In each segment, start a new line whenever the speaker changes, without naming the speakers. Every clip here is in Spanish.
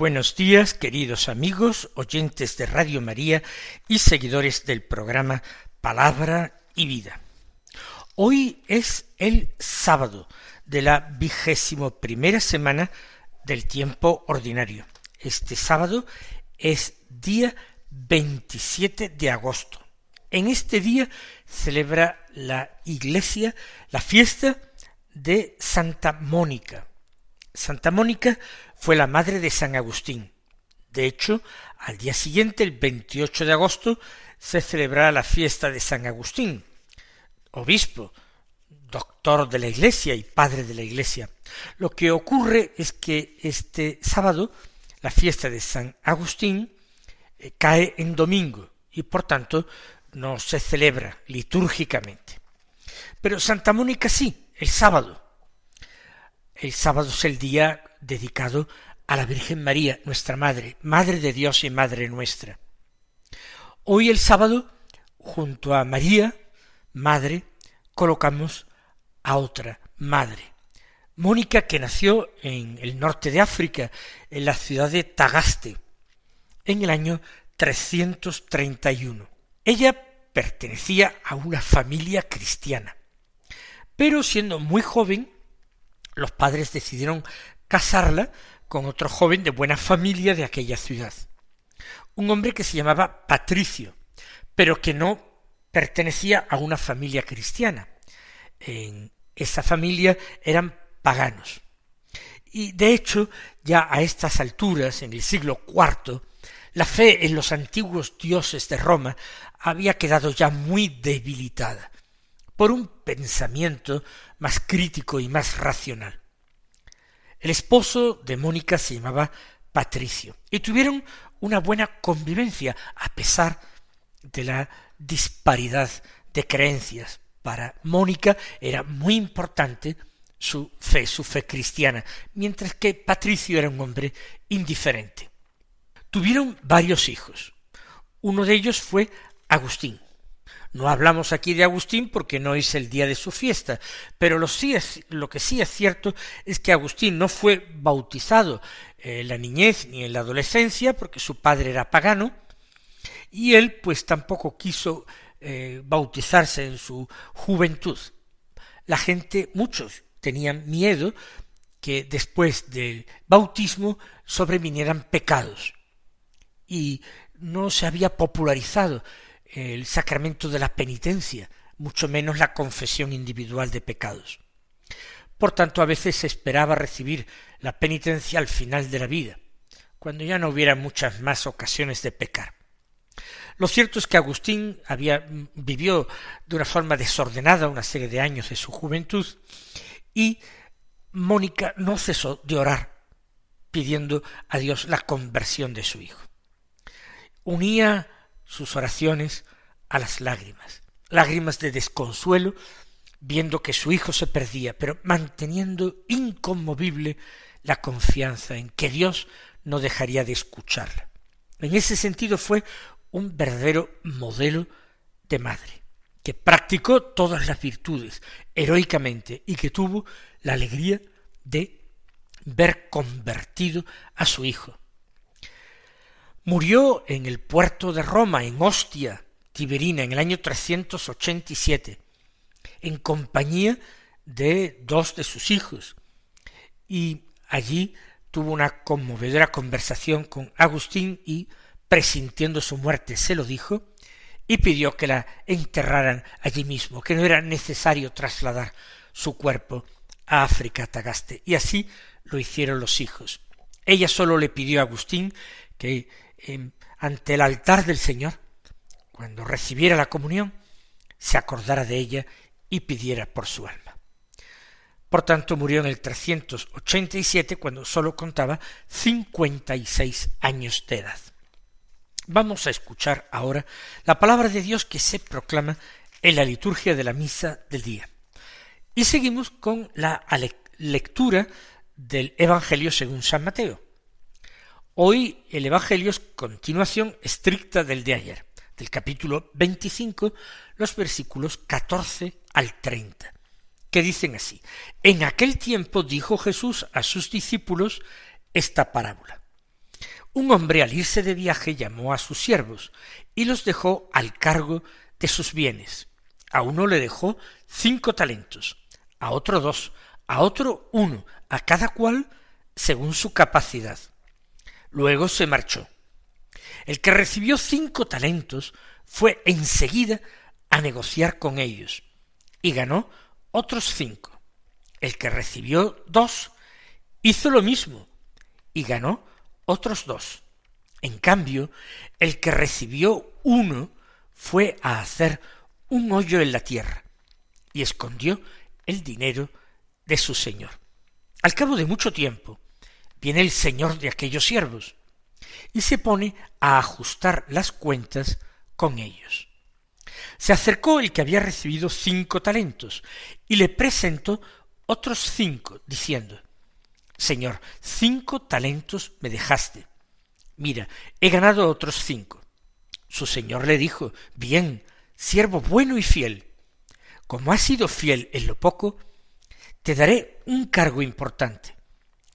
Buenos días, queridos amigos, oyentes de Radio María y seguidores del programa Palabra y Vida. Hoy es el sábado de la vigésimo primera semana del tiempo ordinario. Este sábado es día 27 de agosto. En este día celebra la Iglesia la fiesta de Santa Mónica. Santa Mónica fue la madre de San Agustín. De hecho, al día siguiente, el 28 de agosto, se celebrará la fiesta de San Agustín, obispo, doctor de la Iglesia y padre de la Iglesia. Lo que ocurre es que este sábado, la fiesta de San Agustín, eh, cae en domingo y por tanto no se celebra litúrgicamente. Pero Santa Mónica sí, el sábado. El sábado es el día dedicado a la Virgen María, nuestra Madre, Madre de Dios y Madre nuestra. Hoy el sábado, junto a María, Madre, colocamos a otra Madre. Mónica, que nació en el norte de África, en la ciudad de Tagaste, en el año 331. Ella pertenecía a una familia cristiana, pero siendo muy joven, los padres decidieron casarla con otro joven de buena familia de aquella ciudad. Un hombre que se llamaba Patricio, pero que no pertenecía a una familia cristiana. En esa familia eran paganos. Y de hecho, ya a estas alturas, en el siglo IV, la fe en los antiguos dioses de Roma había quedado ya muy debilitada por un pensamiento más crítico y más racional. El esposo de Mónica se llamaba Patricio y tuvieron una buena convivencia a pesar de la disparidad de creencias. Para Mónica era muy importante su fe, su fe cristiana, mientras que Patricio era un hombre indiferente. Tuvieron varios hijos. Uno de ellos fue Agustín. No hablamos aquí de Agustín porque no es el día de su fiesta, pero lo, que sí es cierto es que Agustín no fue bautizado en la niñez ni en la adolescencia porque su padre era pagano y él pues tampoco quiso eh, bautizarse en su juventud. La gente, muchos, tenían miedo que después del bautismo sobrevinieran pecados y no se había popularizado el sacramento de la penitencia, mucho menos la confesión individual de pecados. Por tanto, a veces se esperaba recibir la penitencia al final de la vida, cuando ya no hubiera muchas más ocasiones de pecar. Lo cierto es que Agustín había vivió de una forma desordenada una serie de años de su juventud y Mónica no cesó de orar pidiendo a Dios la conversión de su hijo. Unía sus oraciones a las lágrimas, lágrimas de desconsuelo, viendo que su hijo se perdía, pero manteniendo inconmovible la confianza en que Dios no dejaría de escucharla. En ese sentido fue un verdadero modelo de madre, que practicó todas las virtudes heroicamente y que tuvo la alegría de ver convertido a su hijo, Murió en el puerto de Roma, en Ostia, Tiberina, en el año 387, en compañía de dos de sus hijos, y allí tuvo una conmovedora conversación con Agustín y, presintiendo su muerte, se lo dijo, y pidió que la enterraran allí mismo, que no era necesario trasladar su cuerpo a África Tagaste, y así lo hicieron los hijos. Ella sólo le pidió a Agustín que ante el altar del Señor, cuando recibiera la comunión, se acordara de ella y pidiera por su alma. Por tanto, murió en el 387 cuando sólo contaba cincuenta y seis años de edad. Vamos a escuchar ahora la palabra de Dios que se proclama en la liturgia de la misa del día. Y seguimos con la lectura del Evangelio según San Mateo. Hoy el Evangelio es continuación estricta del de ayer, del capítulo 25, los versículos 14 al 30, que dicen así. En aquel tiempo dijo Jesús a sus discípulos esta parábola. Un hombre al irse de viaje llamó a sus siervos y los dejó al cargo de sus bienes. A uno le dejó cinco talentos, a otro dos, a otro uno, a cada cual según su capacidad. Luego se marchó. El que recibió cinco talentos fue enseguida a negociar con ellos y ganó otros cinco. El que recibió dos hizo lo mismo y ganó otros dos. En cambio, el que recibió uno fue a hacer un hoyo en la tierra y escondió el dinero de su señor. Al cabo de mucho tiempo, viene el señor de aquellos siervos y se pone a ajustar las cuentas con ellos. Se acercó el que había recibido cinco talentos y le presentó otros cinco, diciendo, Señor, cinco talentos me dejaste. Mira, he ganado otros cinco. Su señor le dijo, Bien, siervo bueno y fiel. Como has sido fiel en lo poco, te daré un cargo importante.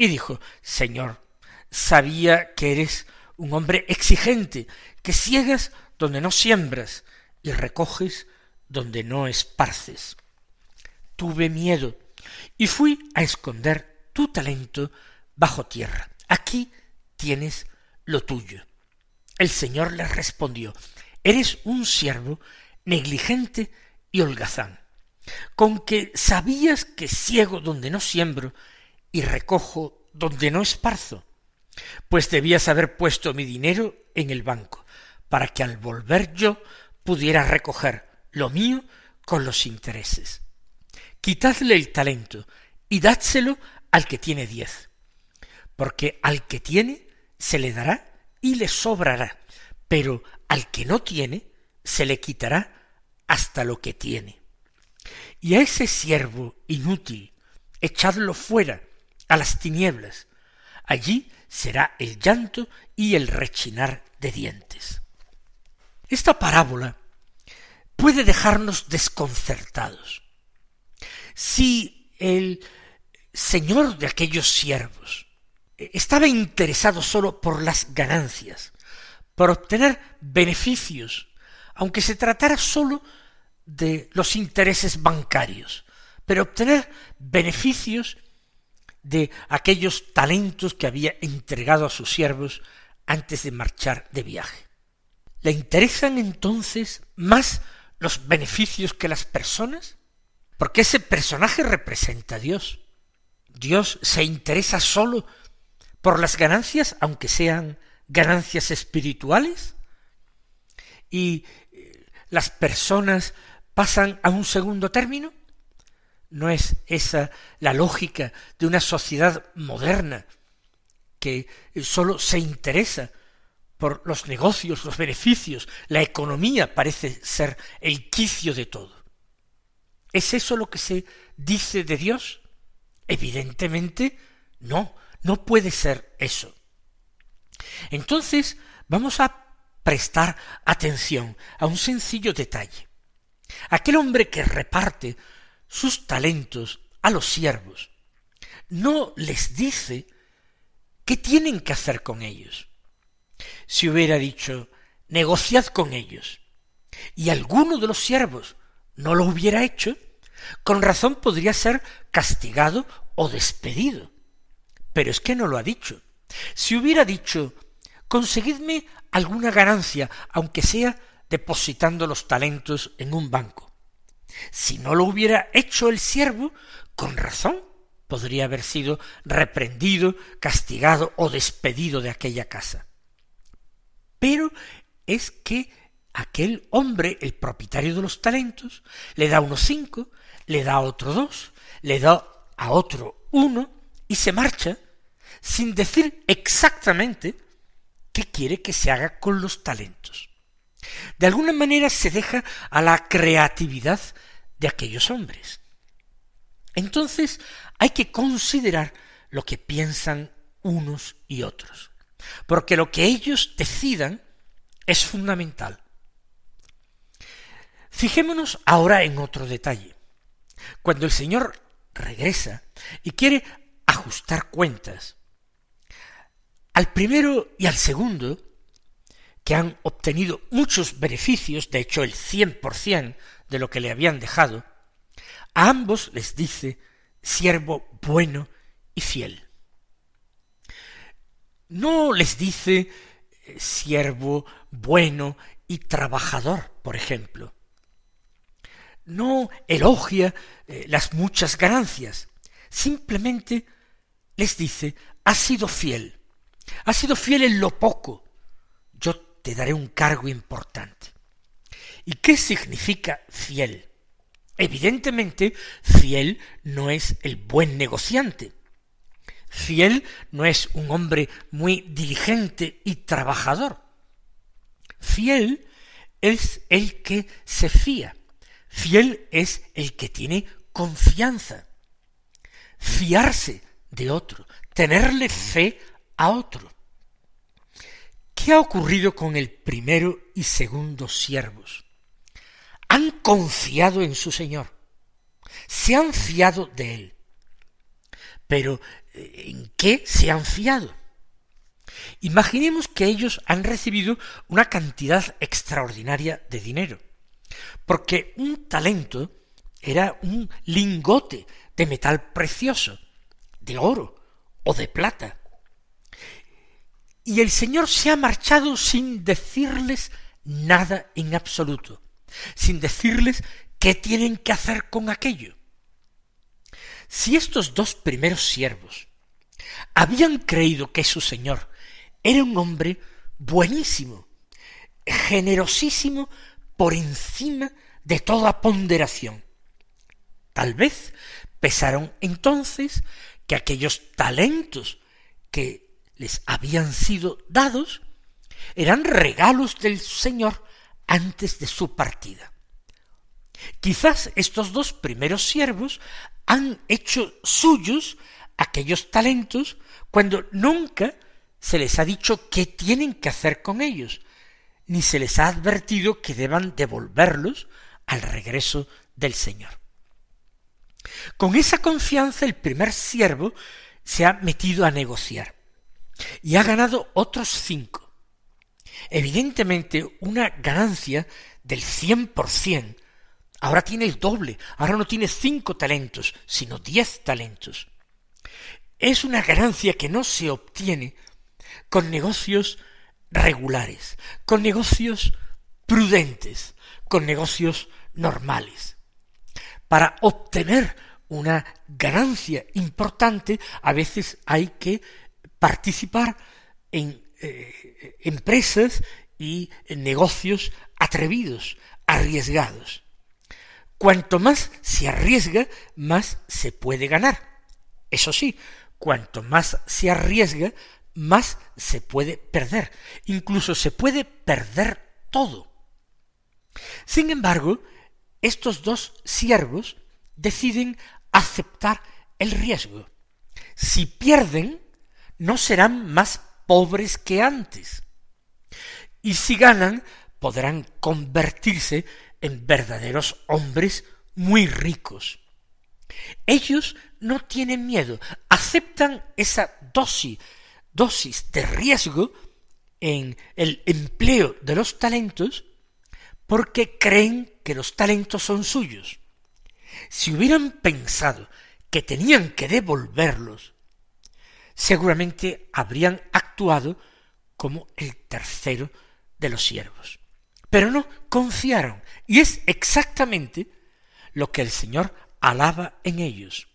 y dijo, Señor, sabía que eres un hombre exigente, que ciegas donde no siembras y recoges donde no esparces. Tuve miedo y fui a esconder tu talento bajo tierra. Aquí tienes lo tuyo. El Señor le respondió, eres un siervo negligente y holgazán, con que sabías que ciego donde no siembro y recojo donde no esparzo pues debías haber puesto mi dinero en el banco, para que al volver yo pudiera recoger lo mío con los intereses. Quitadle el talento y dádselo al que tiene diez, porque al que tiene se le dará y le sobrará, pero al que no tiene se le quitará hasta lo que tiene. Y a ese siervo inútil echadlo fuera a las tinieblas. Allí será el llanto y el rechinar de dientes. Esta parábola puede dejarnos desconcertados. Si el señor de aquellos siervos estaba interesado sólo por las ganancias, por obtener beneficios, aunque se tratara sólo de los intereses bancarios, pero obtener beneficios de aquellos talentos que había entregado a sus siervos antes de marchar de viaje. ¿Le interesan entonces más los beneficios que las personas? Porque ese personaje representa a Dios. Dios se interesa sólo por las ganancias, aunque sean ganancias espirituales, y eh, las personas pasan a un segundo término. ¿No es esa la lógica de una sociedad moderna que sólo se interesa por los negocios, los beneficios, la economía parece ser el quicio de todo? ¿Es eso lo que se dice de Dios? Evidentemente no, no puede ser eso. Entonces vamos a prestar atención a un sencillo detalle. Aquel hombre que reparte sus talentos a los siervos, no les dice qué tienen que hacer con ellos. Si hubiera dicho, negociad con ellos, y alguno de los siervos no lo hubiera hecho, con razón podría ser castigado o despedido. Pero es que no lo ha dicho. Si hubiera dicho, conseguidme alguna ganancia, aunque sea depositando los talentos en un banco. Si no lo hubiera hecho el siervo, con razón podría haber sido reprendido, castigado o despedido de aquella casa. Pero es que aquel hombre, el propietario de los talentos, le da unos cinco, le da otro dos, le da a otro uno y se marcha sin decir exactamente qué quiere que se haga con los talentos. De alguna manera se deja a la creatividad de aquellos hombres. Entonces hay que considerar lo que piensan unos y otros, porque lo que ellos decidan es fundamental. Fijémonos ahora en otro detalle. Cuando el Señor regresa y quiere ajustar cuentas, al primero y al segundo, que han obtenido muchos beneficios, de hecho el cien por cien de lo que le habían dejado, a ambos les dice siervo bueno y fiel. No les dice eh, siervo bueno y trabajador, por ejemplo. No elogia eh, las muchas ganancias, simplemente les dice, has sido fiel, has sido fiel en lo poco, yo te daré un cargo importante. ¿Y qué significa fiel? Evidentemente, fiel no es el buen negociante. Fiel no es un hombre muy diligente y trabajador. Fiel es el que se fía. Fiel es el que tiene confianza. Fiarse de otro, tenerle fe a otro. ¿Qué ha ocurrido con el primero y segundo siervos? han confiado en su Señor, se han fiado de Él. Pero, ¿en qué se han fiado? Imaginemos que ellos han recibido una cantidad extraordinaria de dinero, porque un talento era un lingote de metal precioso, de oro o de plata. Y el Señor se ha marchado sin decirles nada en absoluto sin decirles qué tienen que hacer con aquello. Si estos dos primeros siervos habían creído que su señor era un hombre buenísimo, generosísimo por encima de toda ponderación, tal vez pesaron entonces que aquellos talentos que les habían sido dados eran regalos del Señor antes de su partida. Quizás estos dos primeros siervos han hecho suyos aquellos talentos cuando nunca se les ha dicho qué tienen que hacer con ellos, ni se les ha advertido que deban devolverlos al regreso del Señor. Con esa confianza el primer siervo se ha metido a negociar y ha ganado otros cinco. Evidentemente, una ganancia del cien por cien ahora tiene el doble, ahora no tiene cinco talentos, sino diez talentos. Es una ganancia que no se obtiene con negocios regulares, con negocios prudentes, con negocios normales. Para obtener una ganancia importante, a veces hay que participar en eh, empresas y negocios atrevidos, arriesgados. Cuanto más se arriesga, más se puede ganar. Eso sí, cuanto más se arriesga, más se puede perder. Incluso se puede perder todo. Sin embargo, estos dos siervos deciden aceptar el riesgo. Si pierden, no serán más pobres que antes. Y si ganan, podrán convertirse en verdaderos hombres muy ricos. Ellos no tienen miedo, aceptan esa dosis, dosis de riesgo en el empleo de los talentos porque creen que los talentos son suyos. Si hubieran pensado que tenían que devolverlos, seguramente habrían actuado como el tercero de los siervos. Pero no confiaron, y es exactamente lo que el Señor alaba en ellos.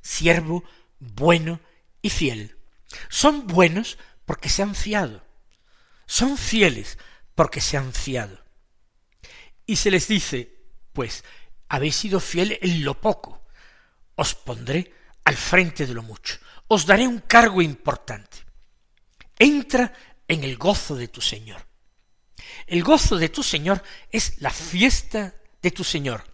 Siervo bueno y fiel. Son buenos porque se han fiado. Son fieles porque se han fiado. Y se les dice, pues, habéis sido fiel en lo poco, os pondré al frente de lo mucho, os daré un cargo importante. Entra en el gozo de tu Señor. El gozo de tu Señor es la fiesta de tu Señor,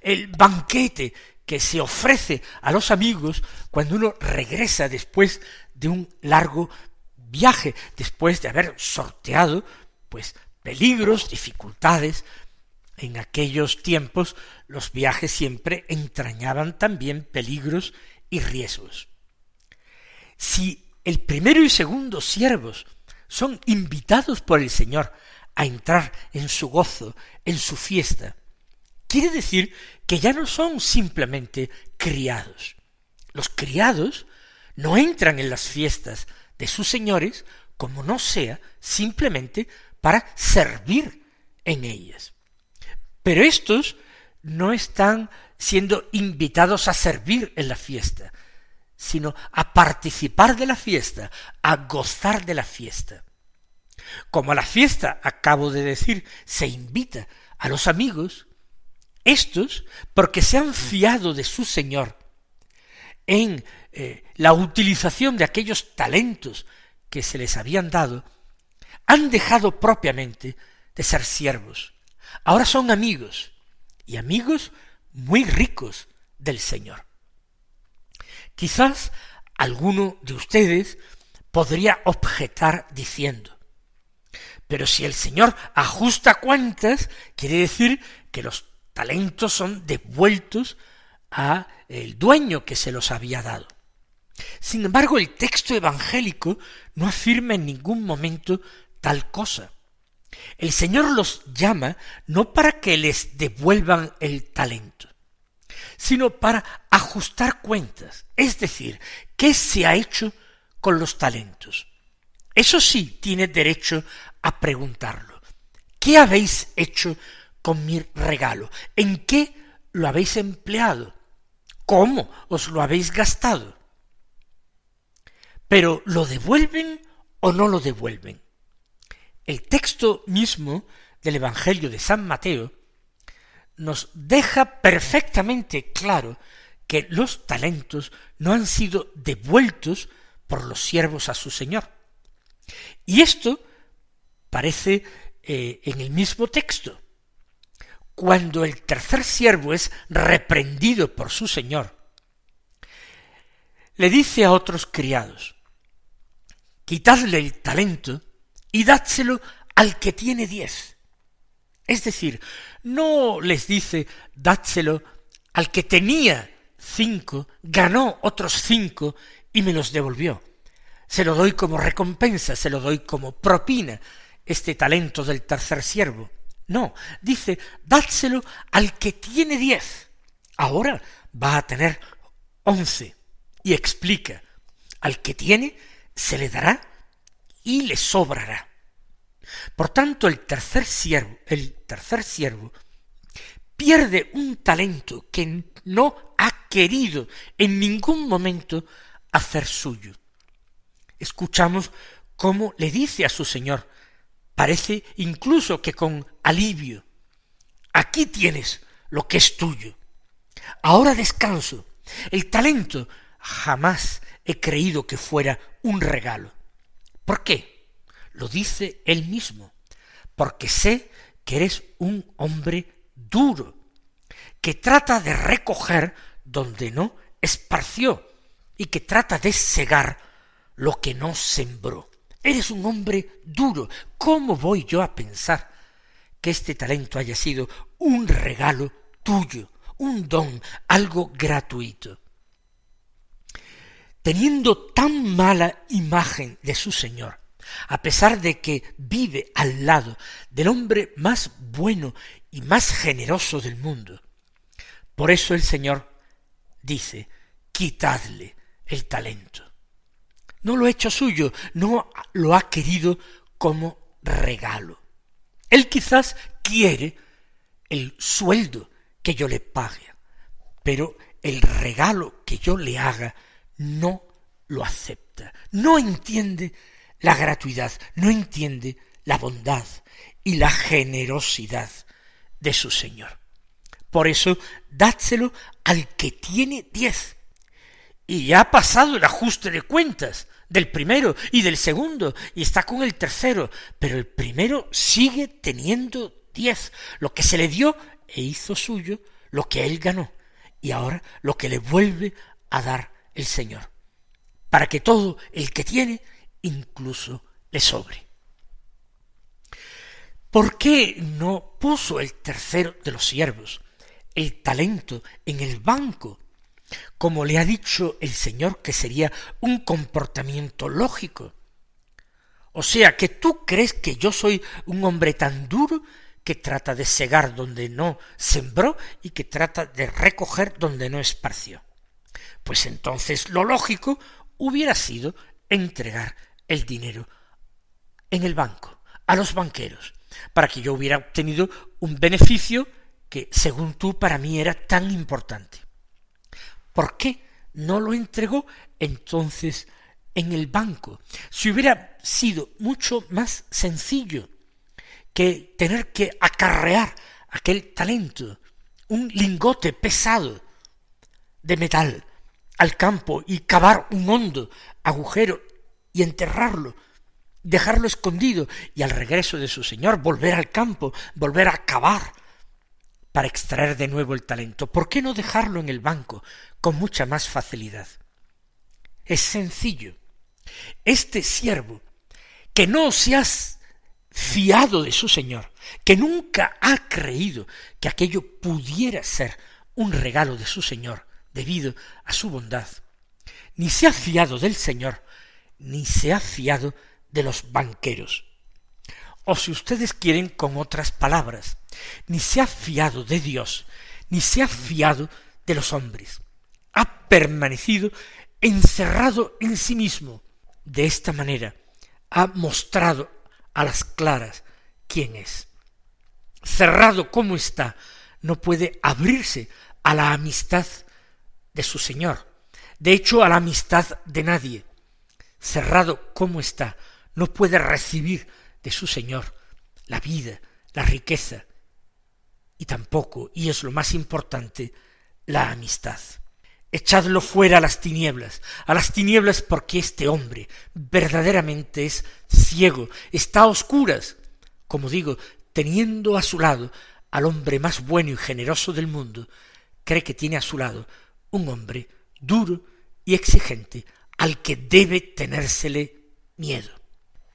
el banquete que se ofrece a los amigos cuando uno regresa después de un largo viaje, después de haber sorteado, pues, peligros, dificultades. En aquellos tiempos los viajes siempre entrañaban también peligros y riesgos. Si el primero y segundo siervos son invitados por el Señor a entrar en su gozo, en su fiesta, quiere decir que ya no son simplemente criados. Los criados no entran en las fiestas de sus señores como no sea simplemente para servir en ellas. Pero estos no están siendo invitados a servir en la fiesta, sino a participar de la fiesta, a gozar de la fiesta. Como a la fiesta, acabo de decir, se invita a los amigos, estos, porque se han fiado de su Señor en eh, la utilización de aquellos talentos que se les habían dado, han dejado propiamente de ser siervos. Ahora son amigos, y amigos muy ricos del Señor. Quizás alguno de ustedes podría objetar diciendo, pero si el Señor ajusta cuentas, quiere decir que los talentos son devueltos a el dueño que se los había dado. Sin embargo, el texto evangélico no afirma en ningún momento tal cosa. El Señor los llama no para que les devuelvan el talento, sino para ajustar cuentas, es decir, ¿qué se ha hecho con los talentos? Eso sí tiene derecho a preguntarlo. ¿Qué habéis hecho con mi regalo? ¿En qué lo habéis empleado? ¿Cómo os lo habéis gastado? Pero ¿lo devuelven o no lo devuelven? El texto mismo del Evangelio de San Mateo nos deja perfectamente claro que los talentos no han sido devueltos por los siervos a su Señor. Y esto parece eh, en el mismo texto. Cuando el tercer siervo es reprendido por su Señor, le dice a otros criados, quitadle el talento y dádselo al que tiene diez. Es decir, no les dice dádselo al que tenía cinco, ganó otros cinco y me los devolvió. Se lo doy como recompensa, se lo doy como propina, este talento del tercer siervo. No, dice, dádselo al que tiene diez. Ahora va a tener once. Y explica, al que tiene se le dará y le sobrará. Por tanto, el tercer siervo, el tercer siervo, pierde un talento que no ha querido en ningún momento hacer suyo. Escuchamos cómo le dice a su señor, parece incluso que con alivio, aquí tienes lo que es tuyo. Ahora descanso. El talento jamás he creído que fuera un regalo. ¿Por qué? Lo dice él mismo, porque sé que eres un hombre duro, que trata de recoger donde no esparció y que trata de segar lo que no sembró. Eres un hombre duro. ¿Cómo voy yo a pensar que este talento haya sido un regalo tuyo, un don, algo gratuito? Teniendo tan mala imagen de su Señor, a pesar de que vive al lado del hombre más bueno y más generoso del mundo. Por eso el Señor dice, quitadle el talento. no lo ha hecho suyo, no lo ha querido como regalo. Él quizás quiere el sueldo que yo le pague, pero el regalo que yo le haga no lo acepta, no entiende la gratuidad, no entiende la bondad y la generosidad de su Señor. Por eso, dádselo al que tiene diez. Y ya ha pasado el ajuste de cuentas del primero y del segundo, y está con el tercero, pero el primero sigue teniendo diez, lo que se le dio e hizo suyo, lo que él ganó, y ahora lo que le vuelve a dar el Señor, para que todo el que tiene incluso le sobre. ¿Por qué no puso el tercero de los siervos el talento en el banco, como le ha dicho el Señor que sería un comportamiento lógico? O sea, que tú crees que yo soy un hombre tan duro que trata de segar donde no sembró y que trata de recoger donde no esparció. Pues entonces lo lógico hubiera sido entregar el dinero en el banco, a los banqueros, para que yo hubiera obtenido un beneficio que, según tú, para mí era tan importante. ¿Por qué no lo entregó entonces en el banco? Si hubiera sido mucho más sencillo que tener que acarrear aquel talento, un lingote pesado de metal al campo y cavar un hondo agujero y enterrarlo, dejarlo escondido y al regreso de su señor volver al campo, volver a cavar para extraer de nuevo el talento. ¿Por qué no dejarlo en el banco con mucha más facilidad? Es sencillo. Este siervo que no se ha fiado de su señor, que nunca ha creído que aquello pudiera ser un regalo de su señor debido a su bondad, ni se ha fiado del señor, ni se ha fiado de los banqueros. O si ustedes quieren con otras palabras, ni se ha fiado de Dios, ni se ha fiado de los hombres. Ha permanecido encerrado en sí mismo. De esta manera ha mostrado a las claras quién es. Cerrado como está, no puede abrirse a la amistad de su Señor, de hecho a la amistad de nadie cerrado como está, no puede recibir de su Señor la vida, la riqueza, y tampoco, y es lo más importante, la amistad. Echadlo fuera a las tinieblas, a las tinieblas porque este hombre verdaderamente es ciego, está a oscuras, como digo, teniendo a su lado al hombre más bueno y generoso del mundo, cree que tiene a su lado un hombre duro y exigente, al que debe tenérsele miedo.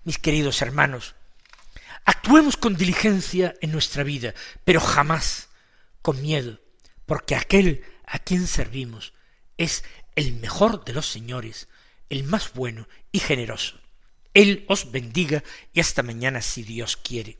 Mis queridos hermanos, actuemos con diligencia en nuestra vida, pero jamás con miedo, porque aquel a quien servimos es el mejor de los señores, el más bueno y generoso. Él os bendiga y hasta mañana si Dios quiere.